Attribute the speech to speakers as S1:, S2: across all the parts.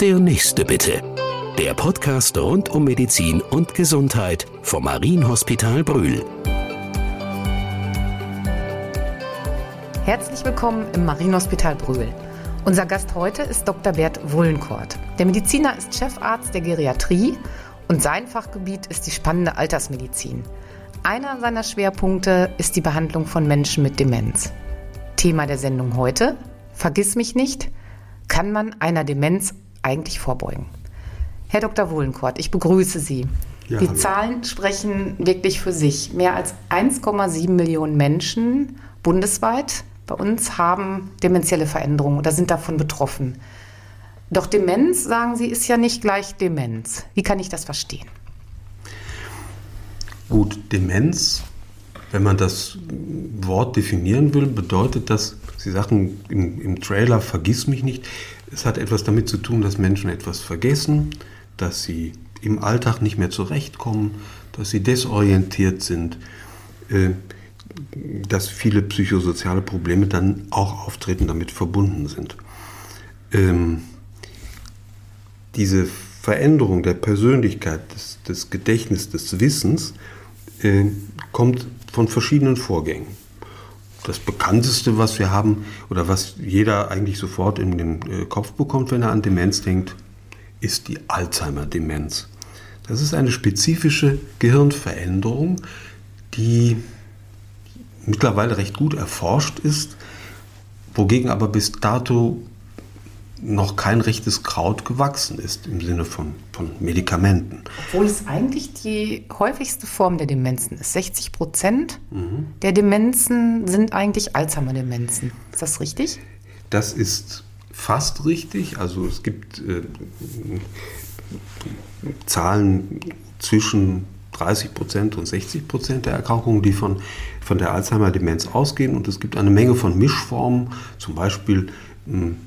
S1: Der nächste bitte. Der Podcast rund um Medizin und Gesundheit vom Marienhospital Brühl.
S2: Herzlich willkommen im Marienhospital Brühl. Unser Gast heute ist Dr. Bert Wullenkort. Der Mediziner ist Chefarzt der Geriatrie und sein Fachgebiet ist die spannende Altersmedizin. Einer seiner Schwerpunkte ist die Behandlung von Menschen mit Demenz. Thema der Sendung heute: Vergiss mich nicht. Kann man einer Demenz eigentlich vorbeugen? Herr Dr. Wohlenkort, ich begrüße Sie. Ja, die hallo. Zahlen sprechen wirklich für sich. Mehr als 1,7 Millionen Menschen bundesweit bei uns haben demenzielle Veränderungen oder sind davon betroffen. Doch Demenz, sagen Sie, ist ja nicht gleich Demenz. Wie kann ich das verstehen?
S3: Gut, Demenz, wenn man das Wort definieren will, bedeutet das, Sie sagten im, im Trailer, vergiss mich nicht. Es hat etwas damit zu tun, dass Menschen etwas vergessen, dass sie im Alltag nicht mehr zurechtkommen, dass sie desorientiert sind. Äh, dass viele psychosoziale Probleme dann auch auftreten, damit verbunden sind. Ähm, diese Veränderung der Persönlichkeit, des, des Gedächtnisses, des Wissens äh, kommt von verschiedenen Vorgängen. Das bekannteste, was wir haben oder was jeder eigentlich sofort in den äh, Kopf bekommt, wenn er an Demenz denkt, ist die Alzheimer-Demenz. Das ist eine spezifische Gehirnveränderung, die mittlerweile recht gut erforscht ist, wogegen aber bis dato noch kein rechtes Kraut gewachsen ist im Sinne von, von Medikamenten.
S2: Obwohl es eigentlich die häufigste Form der Demenzen ist. 60 Prozent mhm. der Demenzen sind eigentlich Alzheimer-Demenzen. Ist das richtig?
S3: Das ist fast richtig. Also es gibt äh, Zahlen zwischen 30 Prozent und 60 Prozent der Erkrankungen, die von, von der Alzheimer-Demenz ausgehen. Und es gibt eine Menge von Mischformen, zum Beispiel ähm,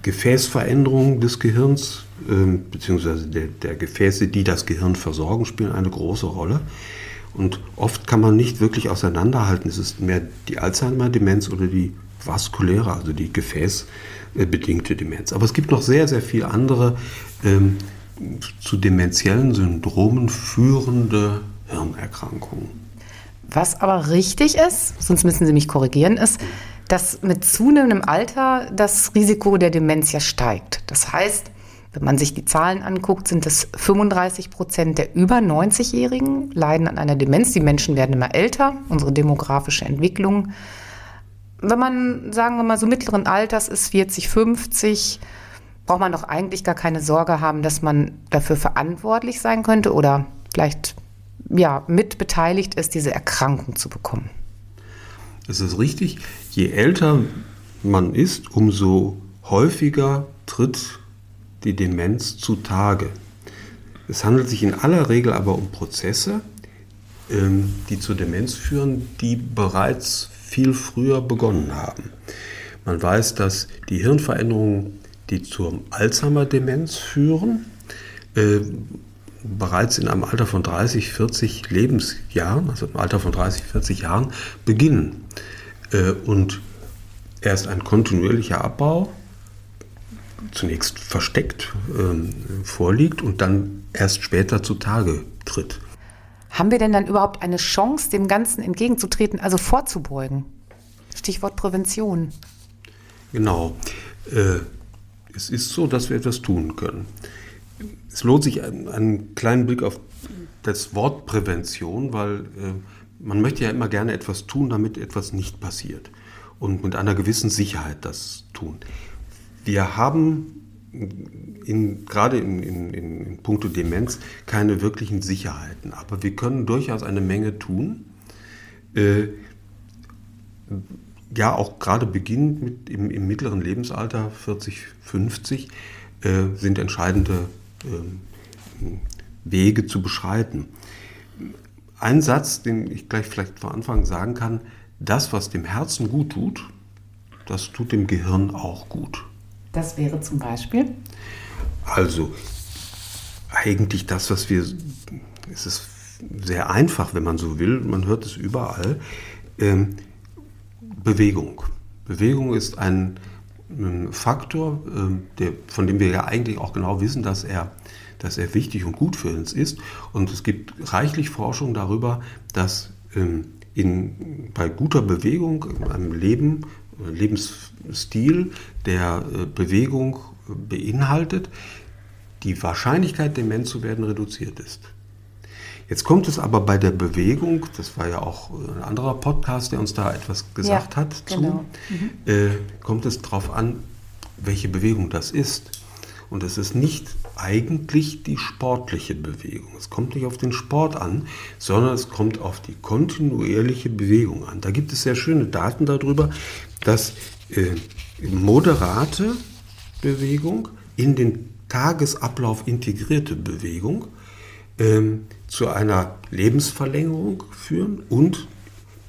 S3: Gefäßveränderungen des Gehirns, ähm, beziehungsweise der, der Gefäße, die das Gehirn versorgen, spielen eine große Rolle. Und oft kann man nicht wirklich auseinanderhalten, ist es mehr die Alzheimer-Demenz oder die vaskuläre, also die gefäßbedingte Demenz. Aber es gibt noch sehr, sehr viele andere ähm, zu dementiellen Syndromen führende Hirnerkrankungen.
S2: Was aber richtig ist, sonst müssen Sie mich korrigieren, ist, dass mit zunehmendem Alter das Risiko der Demenz ja steigt. Das heißt, wenn man sich die Zahlen anguckt, sind es 35 Prozent der über 90-Jährigen leiden an einer Demenz. Die Menschen werden immer älter, unsere demografische Entwicklung. Wenn man, sagen wir mal, so mittleren Alters ist, 40, 50, braucht man doch eigentlich gar keine Sorge haben, dass man dafür verantwortlich sein könnte oder vielleicht ja, mitbeteiligt ist, diese Erkrankung zu bekommen.
S3: Das ist richtig. Je älter man ist, umso häufiger tritt die Demenz zutage. Es handelt sich in aller Regel aber um Prozesse, ähm, die zur Demenz führen, die bereits viel früher begonnen haben. Man weiß, dass die Hirnveränderungen die zur Alzheimer-Demenz führen, äh, bereits in einem Alter von 30, 40 Lebensjahren, also im Alter von 30, 40 Jahren, beginnen. Äh, und erst ein kontinuierlicher Abbau zunächst versteckt äh, vorliegt und dann erst später zutage tritt.
S2: Haben wir denn dann überhaupt eine Chance, dem Ganzen entgegenzutreten, also vorzubeugen? Stichwort Prävention.
S3: Genau. Äh, es ist so, dass wir etwas tun können. Es lohnt sich einen, einen kleinen Blick auf das Wort Prävention, weil äh, man möchte ja immer gerne etwas tun, damit etwas nicht passiert und mit einer gewissen Sicherheit das tun. Wir haben in, gerade in, in, in puncto Demenz keine wirklichen Sicherheiten, aber wir können durchaus eine Menge tun. Äh, ja auch gerade beginnend mit im, im, mittleren Lebensalter, 40, 50, äh, sind entscheidende Wege zu beschreiten. Ein Satz, den ich gleich vielleicht vor Anfang sagen kann, das, was dem Herzen gut tut, das tut dem Gehirn auch gut.
S2: Das wäre zum Beispiel?
S3: Also, eigentlich das, was wir, es ist sehr einfach, wenn man so will, man hört es überall, ähm, Bewegung. Bewegung ist ein ein Faktor, ähm, der, von dem wir ja eigentlich auch genau wissen, dass er, dass er wichtig und gut für uns ist. Und es gibt reichlich Forschung darüber, dass ähm, in, bei guter Bewegung, einem Leben, Lebensstil, der äh, Bewegung beinhaltet, die Wahrscheinlichkeit, dement zu werden, reduziert ist. Jetzt kommt es aber bei der Bewegung, das war ja auch ein anderer Podcast, der uns da etwas gesagt ja, hat, genau. zu, mhm. äh, kommt es darauf an, welche Bewegung das ist. Und es ist nicht eigentlich die sportliche Bewegung. Es kommt nicht auf den Sport an, sondern es kommt auf die kontinuierliche Bewegung an. Da gibt es sehr schöne Daten darüber, dass äh, moderate Bewegung in den Tagesablauf integrierte Bewegung ähm, zu einer Lebensverlängerung führen und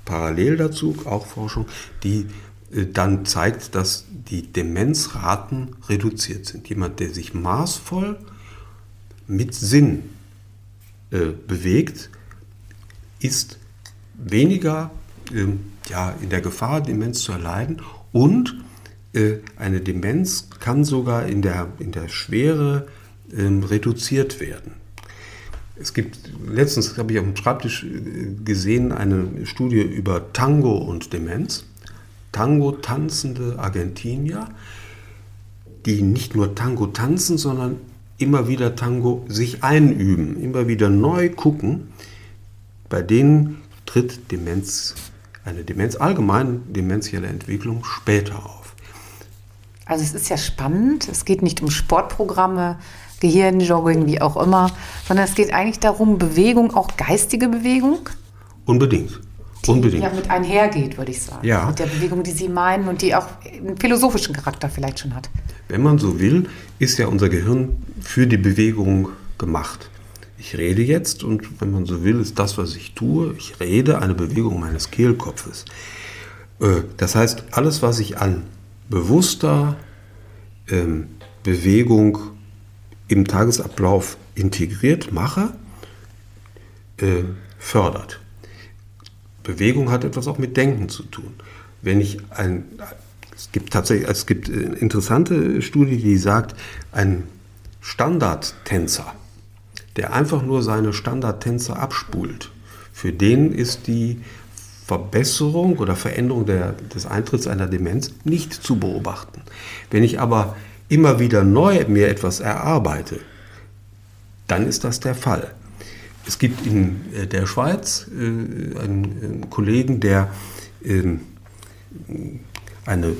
S3: parallel dazu auch Forschung, die äh, dann zeigt, dass die Demenzraten reduziert sind. Jemand, der sich maßvoll mit Sinn äh, bewegt, ist weniger äh, ja, in der Gefahr, Demenz zu erleiden und äh, eine Demenz kann sogar in der, in der Schwere ähm, reduziert werden. Es gibt, letztens habe ich auf dem Schreibtisch äh, gesehen, eine Studie über Tango und Demenz. Tango tanzende Argentinier, die nicht nur Tango tanzen, sondern immer wieder Tango sich einüben, immer wieder neu gucken. Bei denen tritt Demenz, eine Demenz, allgemein demenzielle Entwicklung später auf.
S2: Also es ist ja spannend. Es geht nicht um Sportprogramme, Gehirnjogging, wie auch immer, sondern es geht eigentlich darum, Bewegung, auch geistige Bewegung.
S3: Unbedingt.
S2: Die Unbedingt. ja mit einhergeht, würde ich sagen.
S3: Ja.
S2: Mit der Bewegung, die Sie meinen und die auch einen philosophischen Charakter vielleicht schon hat.
S3: Wenn man so will, ist ja unser Gehirn für die Bewegung gemacht. Ich rede jetzt und wenn man so will, ist das, was ich tue, ich rede eine Bewegung meines Kehlkopfes. Äh, das heißt, alles, was ich an bewusster ähm, Bewegung im Tagesablauf integriert mache, äh, fördert. Bewegung hat etwas auch mit Denken zu tun. Wenn ich ein, es gibt tatsächlich, es gibt eine interessante Studie, die sagt, ein Standardtänzer, der einfach nur seine Standardtänzer abspult, für den ist die Verbesserung oder Veränderung der, des Eintritts einer Demenz nicht zu beobachten. Wenn ich aber immer wieder neu mir etwas erarbeite, dann ist das der Fall. Es gibt in äh, der Schweiz äh, einen Kollegen, der ähm, eine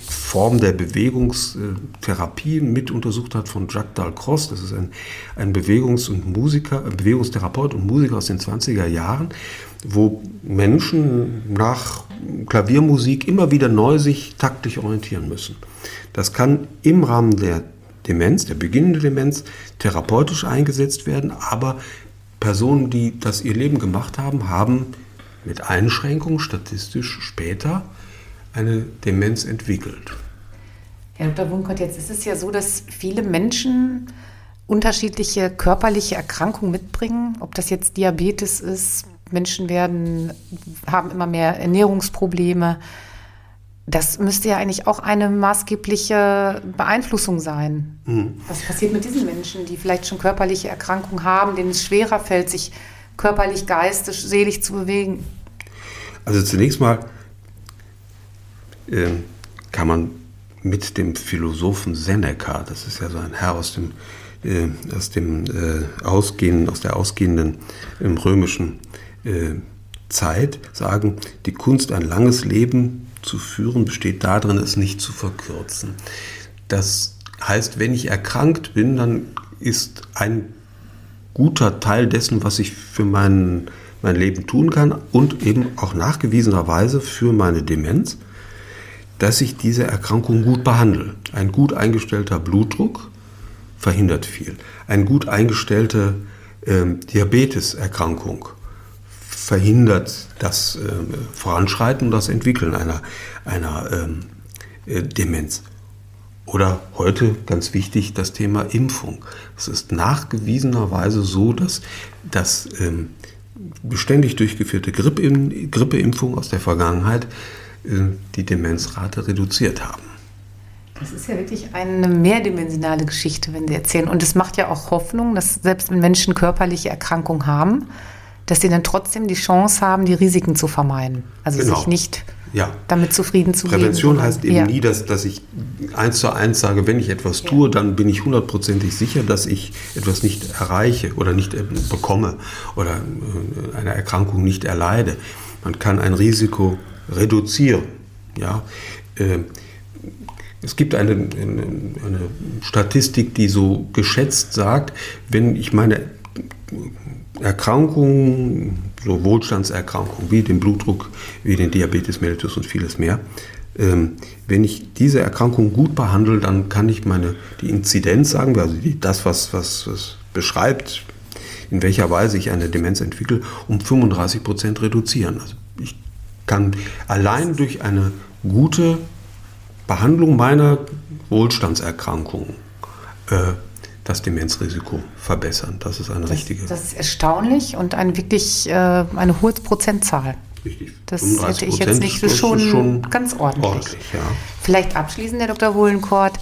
S3: Form der Bewegungstherapie mit untersucht hat von Jacques Dalcroze. Das ist ein, ein Bewegungs- und Musiker, Bewegungstherapeut und Musiker aus den 20er Jahren, wo Menschen nach Klaviermusik immer wieder neu sich taktisch orientieren müssen. Das kann im Rahmen der Demenz, der beginnenden Demenz, therapeutisch eingesetzt werden, aber Personen, die das ihr Leben gemacht haben, haben mit Einschränkungen statistisch später eine Demenz entwickelt.
S2: Herr Dr. Wunkert, jetzt ist es ja so, dass viele Menschen unterschiedliche körperliche Erkrankungen mitbringen, ob das jetzt Diabetes ist, Menschen werden, haben immer mehr Ernährungsprobleme. Das müsste ja eigentlich auch eine maßgebliche Beeinflussung sein. Mhm. Was passiert mit diesen Menschen, die vielleicht schon körperliche Erkrankungen haben, denen es schwerer fällt, sich körperlich, geistig, seelisch zu bewegen?
S3: Also zunächst mal kann man mit dem Philosophen Seneca, das ist ja so ein Herr aus dem, äh, aus dem äh, ausgehenden, aus der ausgehenden im römischen äh, Zeit sagen, die Kunst, ein langes Leben zu führen, besteht darin, es nicht zu verkürzen. Das heißt, wenn ich erkrankt bin, dann ist ein guter Teil dessen, was ich für mein, mein Leben tun kann und eben auch nachgewiesenerweise für meine Demenz, dass ich diese Erkrankung gut behandle. Ein gut eingestellter Blutdruck verhindert viel. Eine gut eingestellte äh, Diabeteserkrankung verhindert das äh, Voranschreiten und das Entwickeln einer, einer ähm, äh, Demenz. Oder heute ganz wichtig das Thema Impfung. Es ist nachgewiesenerweise so, dass, dass ähm, beständig durchgeführte Grippeimpfungen aus der Vergangenheit die Demenzrate reduziert haben.
S2: Das ist ja wirklich eine mehrdimensionale Geschichte, wenn Sie erzählen. Und es macht ja auch Hoffnung, dass selbst wenn Menschen körperliche Erkrankungen haben, dass sie dann trotzdem die Chance haben, die Risiken zu vermeiden. Also genau. sich nicht ja. damit zufrieden zu
S3: Prävention geben. heißt eben ja. nie, dass, dass ich eins zu eins sage, wenn ich etwas tue, ja. dann bin ich hundertprozentig sicher, dass ich etwas nicht erreiche oder nicht äh, bekomme oder äh, eine Erkrankung nicht erleide. Man kann ein Risiko reduzieren. Ja? Äh, es gibt eine, eine, Statistik, die so geschätzt sagt, wenn ich meine Erkrankungen, so Wohlstandserkrankungen wie den Blutdruck, wie den Diabetes mellitus und vieles mehr, ähm, wenn ich diese Erkrankung gut behandle, dann kann ich meine die Inzidenz sagen, also die, das, was, was, was beschreibt, in welcher Weise ich eine Demenz entwickle, um 35 Prozent reduzieren. Also kann allein durch eine gute Behandlung meiner Wohlstandserkrankung äh, das Demenzrisiko verbessern. Das ist eine
S2: das,
S3: richtige.
S2: Das ist erstaunlich und ein wirklich äh, eine hohe Prozentzahl.
S3: Richtig.
S2: Das hätte ich jetzt nicht das schon, schon ganz ordentlich. ordentlich ja. Vielleicht abschließend, Herr Dr. Wohlenkort,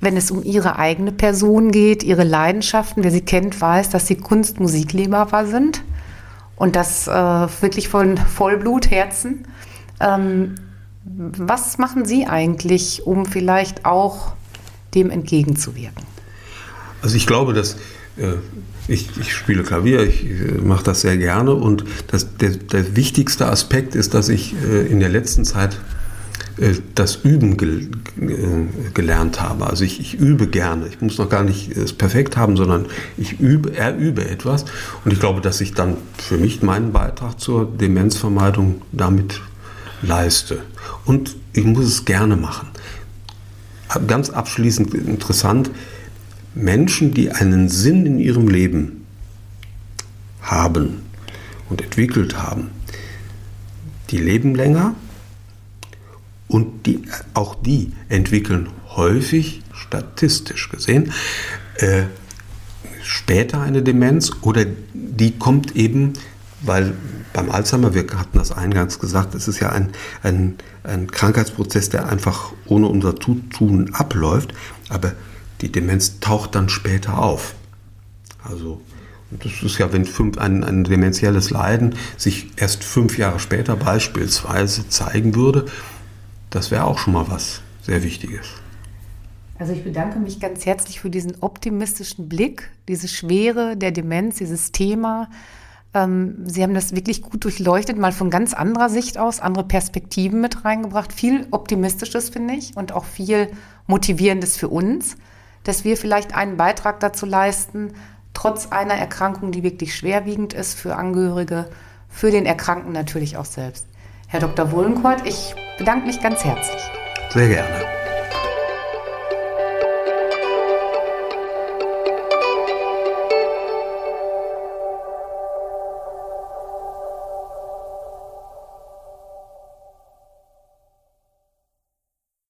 S2: wenn es um Ihre eigene Person geht, Ihre Leidenschaften, wer Sie kennt, weiß, dass Sie Kunst, Musik, Liebhaber sind und das äh, wirklich von Vollblut, Herzen. Ähm, was machen Sie eigentlich, um vielleicht auch dem entgegenzuwirken?
S3: Also ich glaube, dass äh, ich, ich, spiele Klavier, ich äh, mache das sehr gerne und das, der, der, wichtigste Aspekt ist, dass ich äh, in der letzten Zeit das Üben gel, äh, gelernt habe. Also ich, ich, übe gerne. Ich muss noch gar nicht es perfekt haben, sondern ich übe, erübe etwas und ich glaube, dass ich dann für mich meinen Beitrag zur Demenzvermeidung damit leiste. Und ich muss es gerne machen. Ganz abschließend interessant, Menschen, die einen Sinn in ihrem Leben haben und entwickelt haben, die leben länger und die, auch die entwickeln häufig, statistisch gesehen, äh, später eine Demenz oder die kommt eben weil beim Alzheimer, wir hatten das eingangs gesagt, es ist ja ein, ein, ein Krankheitsprozess, der einfach ohne unser Tun abläuft, aber die Demenz taucht dann später auf. Also das ist ja, wenn fünf, ein, ein dementielles Leiden sich erst fünf Jahre später beispielsweise zeigen würde, das wäre auch schon mal was sehr Wichtiges.
S2: Also ich bedanke mich ganz herzlich für diesen optimistischen Blick, diese Schwere der Demenz, dieses Thema. Ähm, Sie haben das wirklich gut durchleuchtet, mal von ganz anderer Sicht aus, andere Perspektiven mit reingebracht. Viel Optimistisches, finde ich, und auch viel Motivierendes für uns, dass wir vielleicht einen Beitrag dazu leisten, trotz einer Erkrankung, die wirklich schwerwiegend ist für Angehörige, für den Erkrankten natürlich auch selbst. Herr Dr. Wohlenkort, ich bedanke mich ganz herzlich.
S3: Sehr gerne.